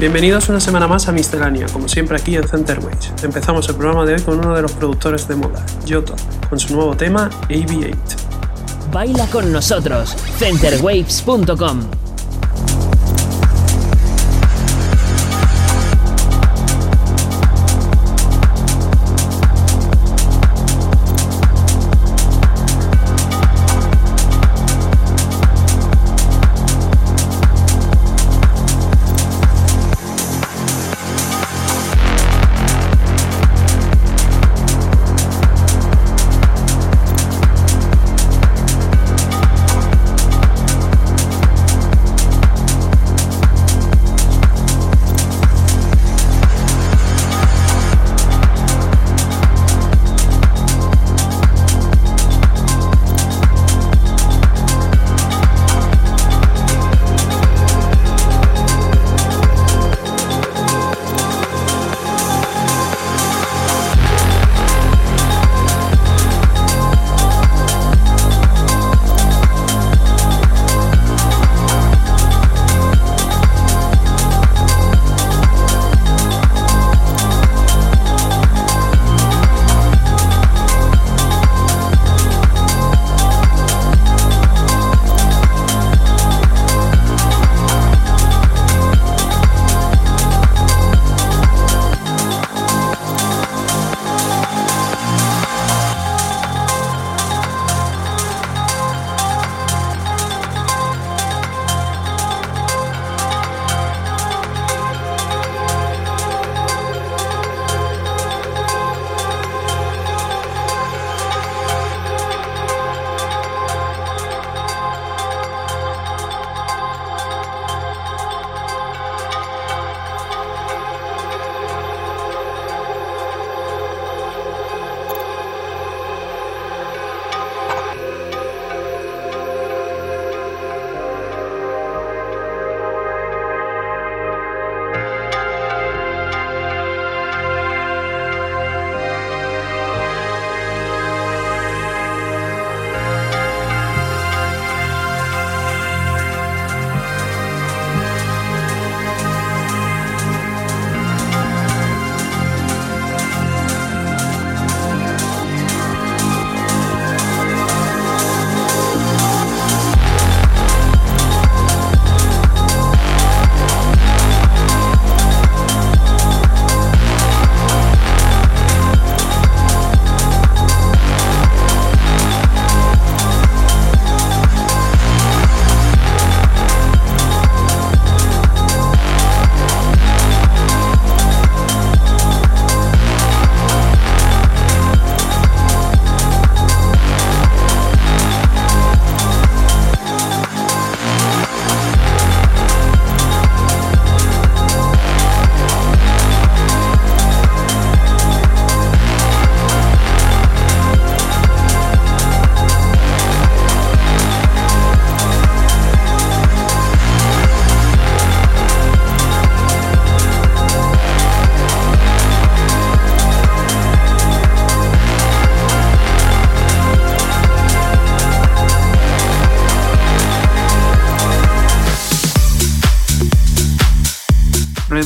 Bienvenidos una semana más a Miscelánea, como siempre aquí en Centerwage. Empezamos el programa de hoy con uno de los productores de moda, Yoto, con su nuevo tema AV8. Baila con nosotros, centerwaves.com.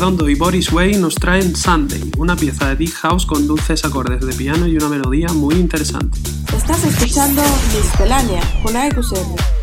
Y Boris Way nos traen Sunday, una pieza de Deep House con dulces acordes de piano y una melodía muy interesante. Estás escuchando Miscelánea con AEQCR.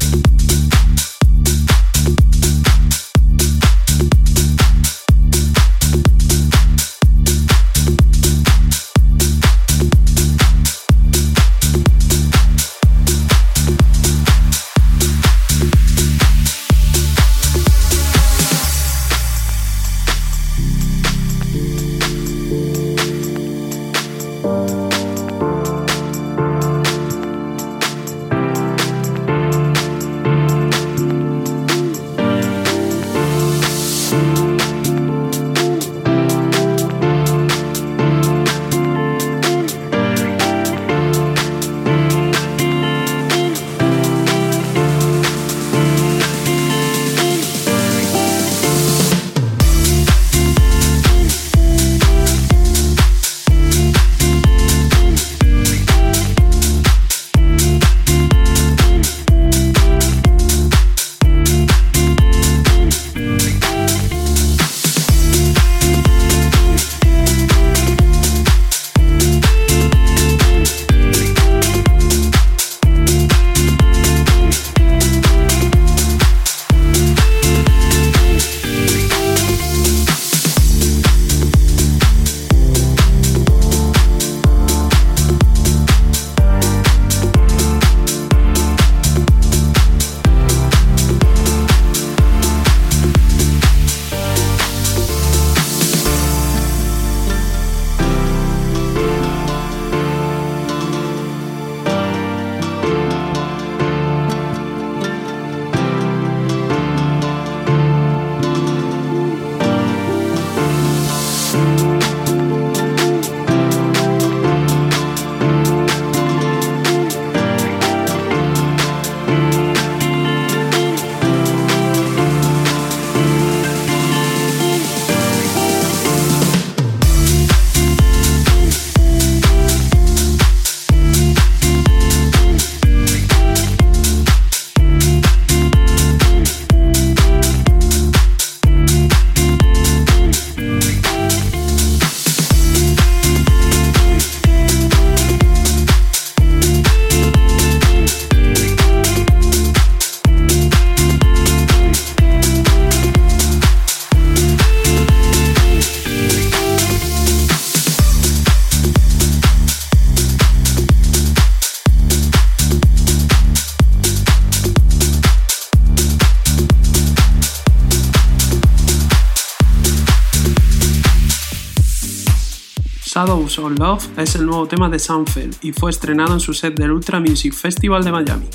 Of Love es el nuevo tema de Sunfield y fue estrenado en su set del Ultra Music Festival de Miami.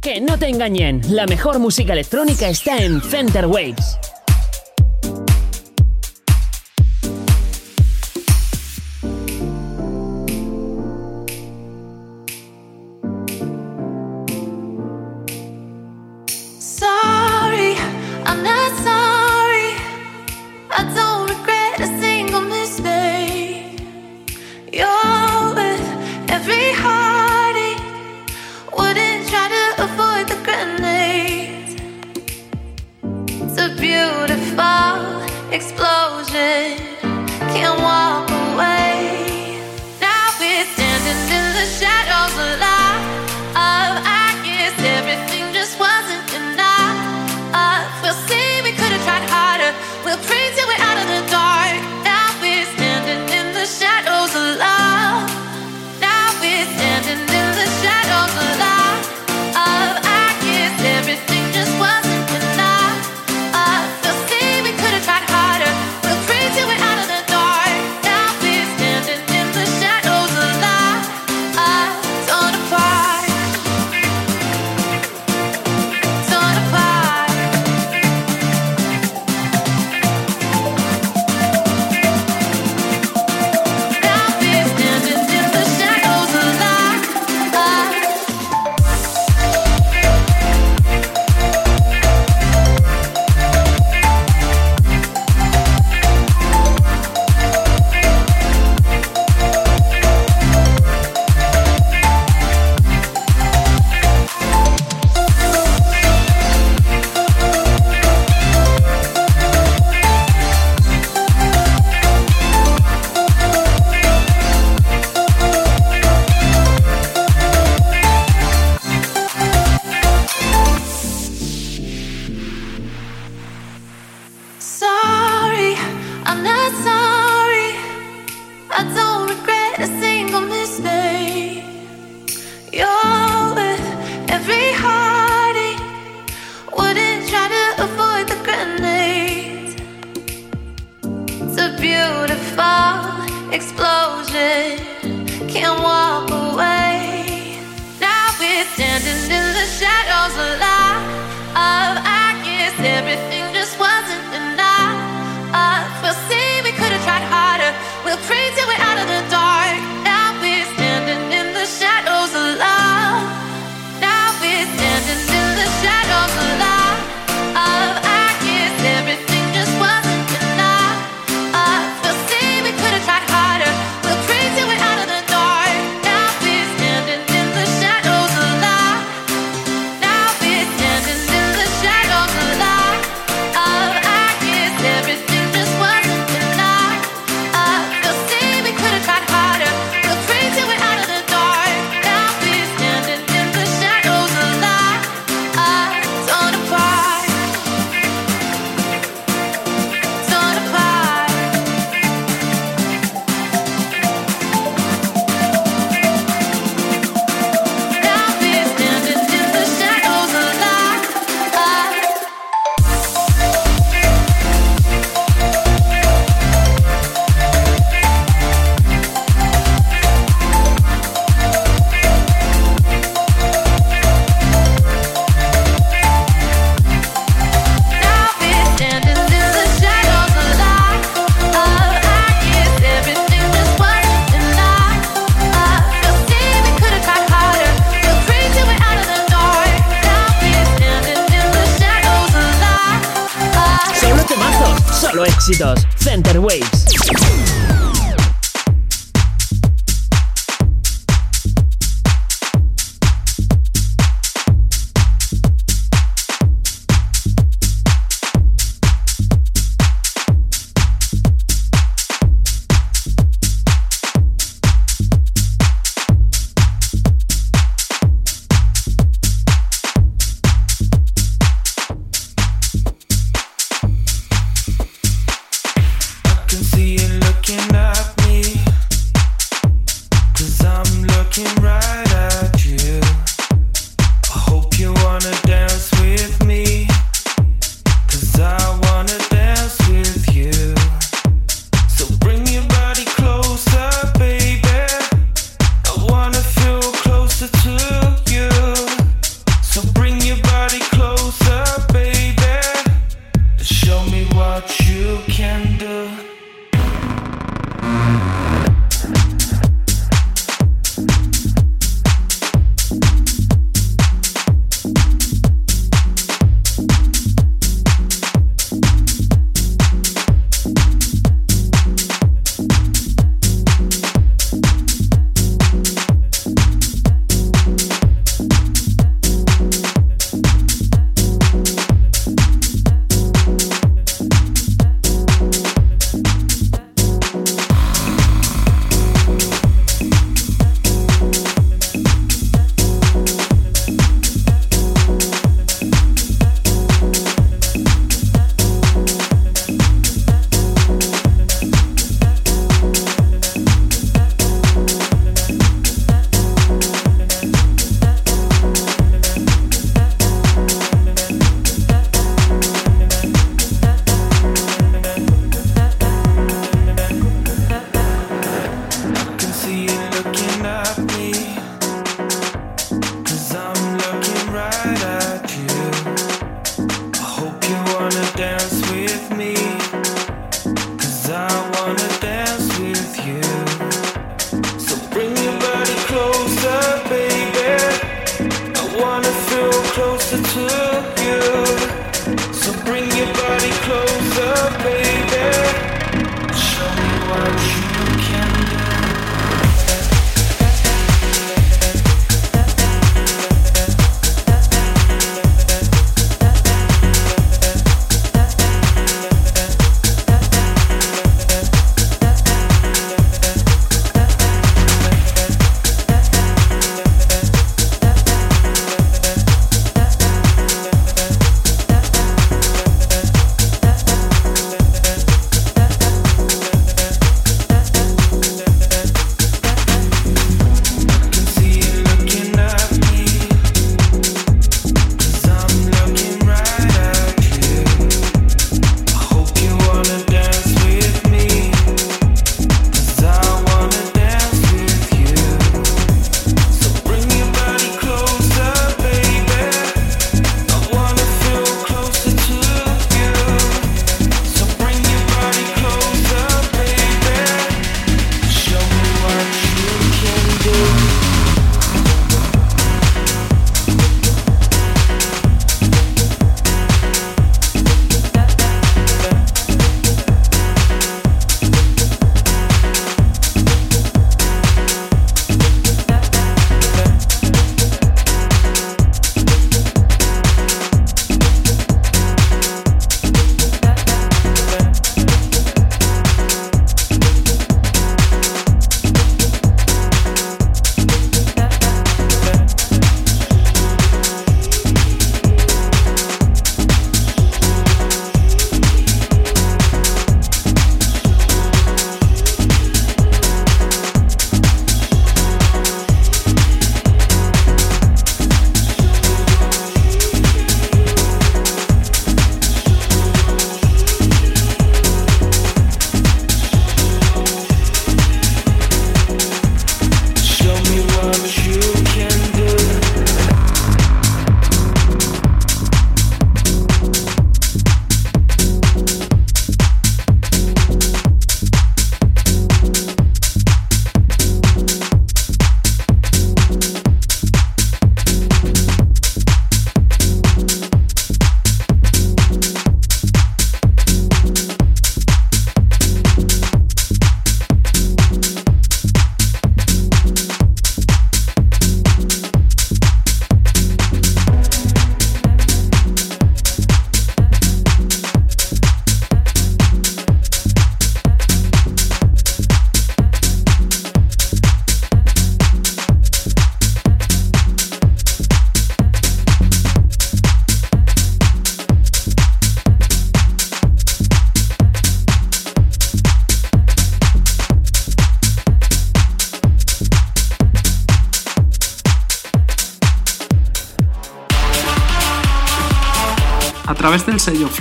Que no te engañen, la mejor música electrónica está en Center Waves.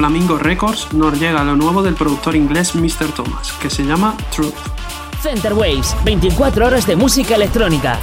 Flamingo Records nos llega lo nuevo del productor inglés Mr. Thomas, que se llama Truth. Center Waves, 24 horas de música electrónica.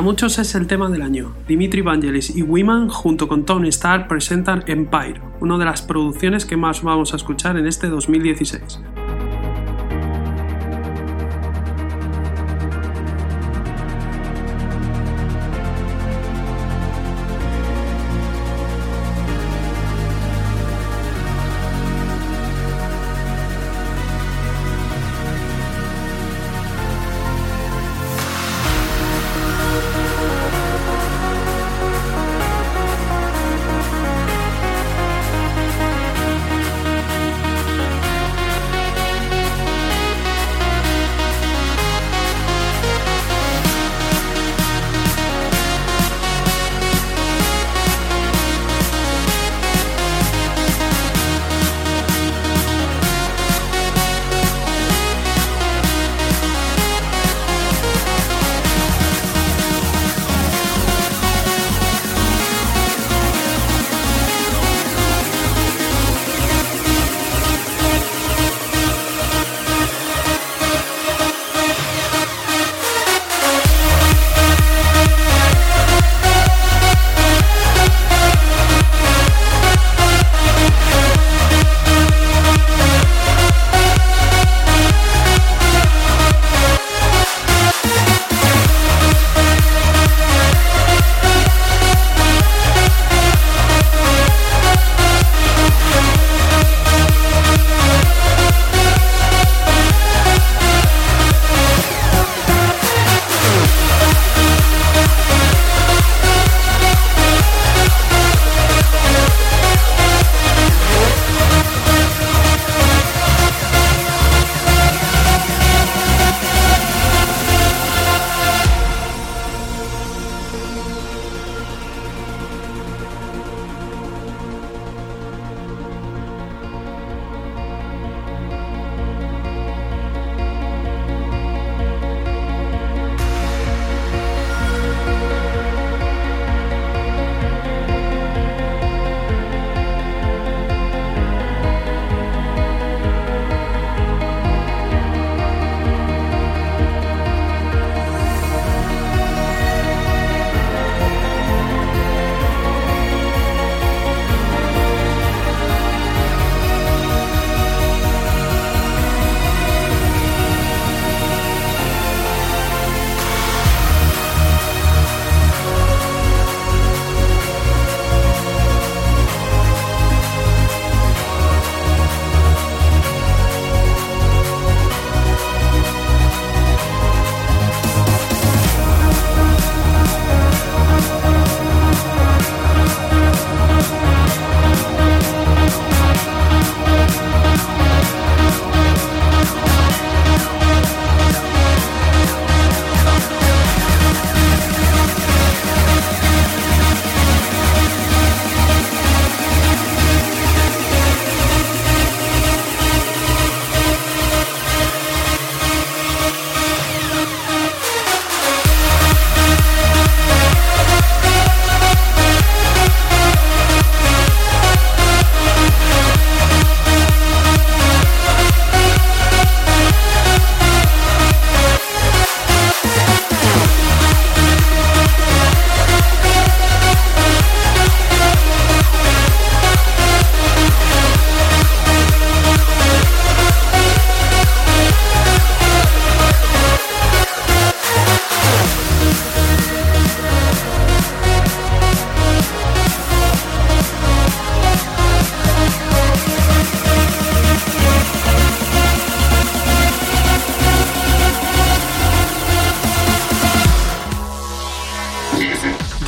Para muchos es el tema del año. Dimitri Vangelis y Wiman junto con Tony Starr presentan Empire, una de las producciones que más vamos a escuchar en este 2016.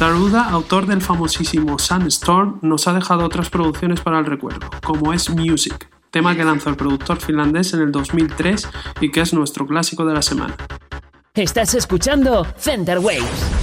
Taruda, autor del famosísimo Sunstorm, nos ha dejado otras producciones para el recuerdo, como es Music, tema que lanzó el productor finlandés en el 2003 y que es nuestro clásico de la semana. Estás escuchando Center Waves.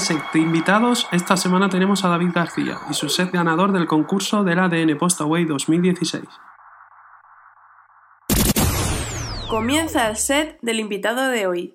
Set de invitados, esta semana tenemos a David García y su set ganador del concurso del ADN Postaway 2016. Comienza el set del invitado de hoy.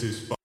This is.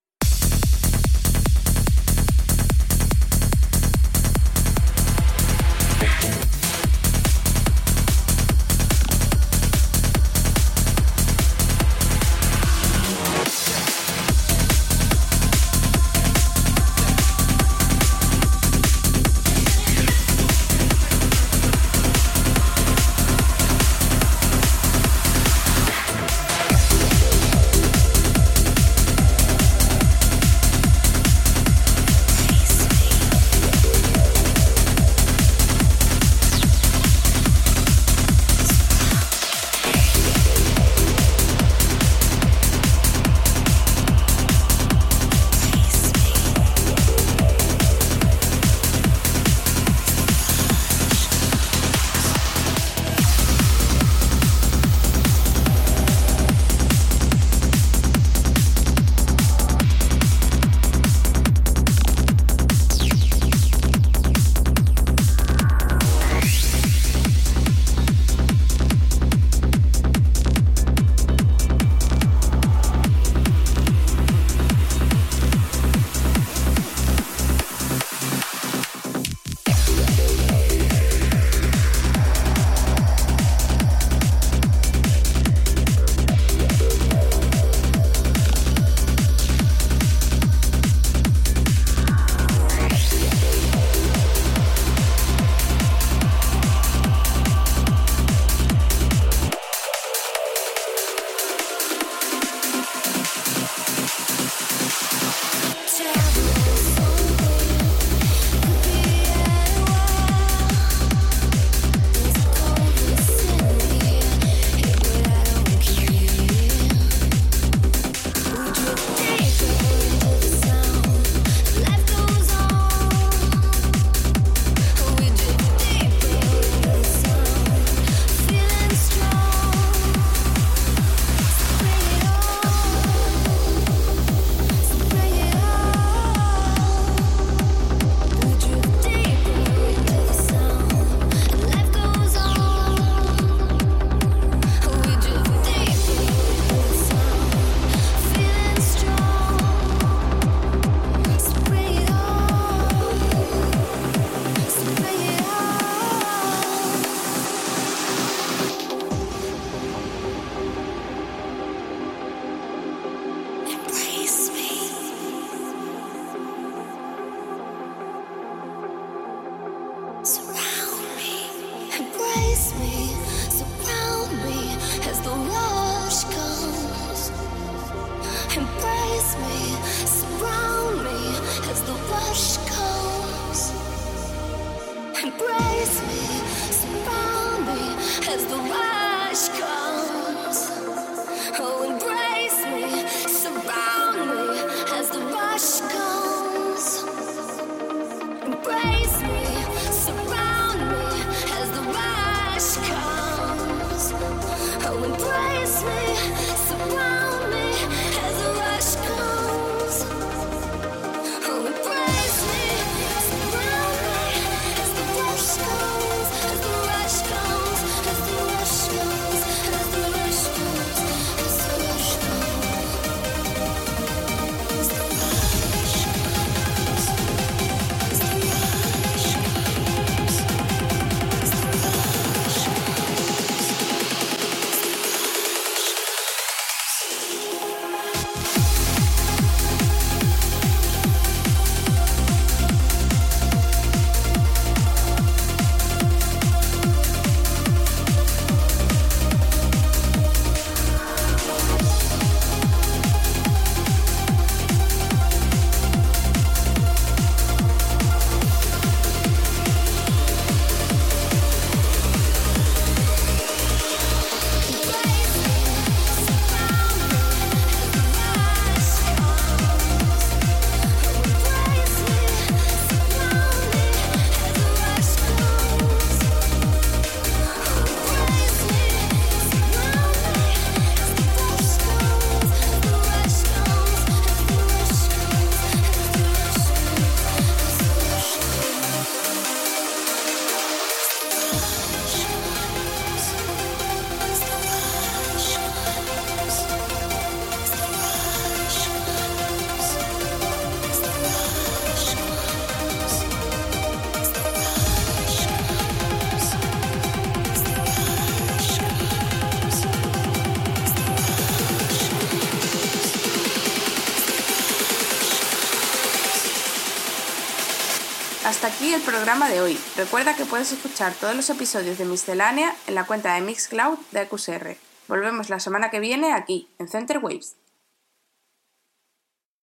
Aquí el programa de hoy. Recuerda que puedes escuchar todos los episodios de Miscelánea en la cuenta de Mixcloud de QSR. Volvemos la semana que viene aquí, en Center Waves.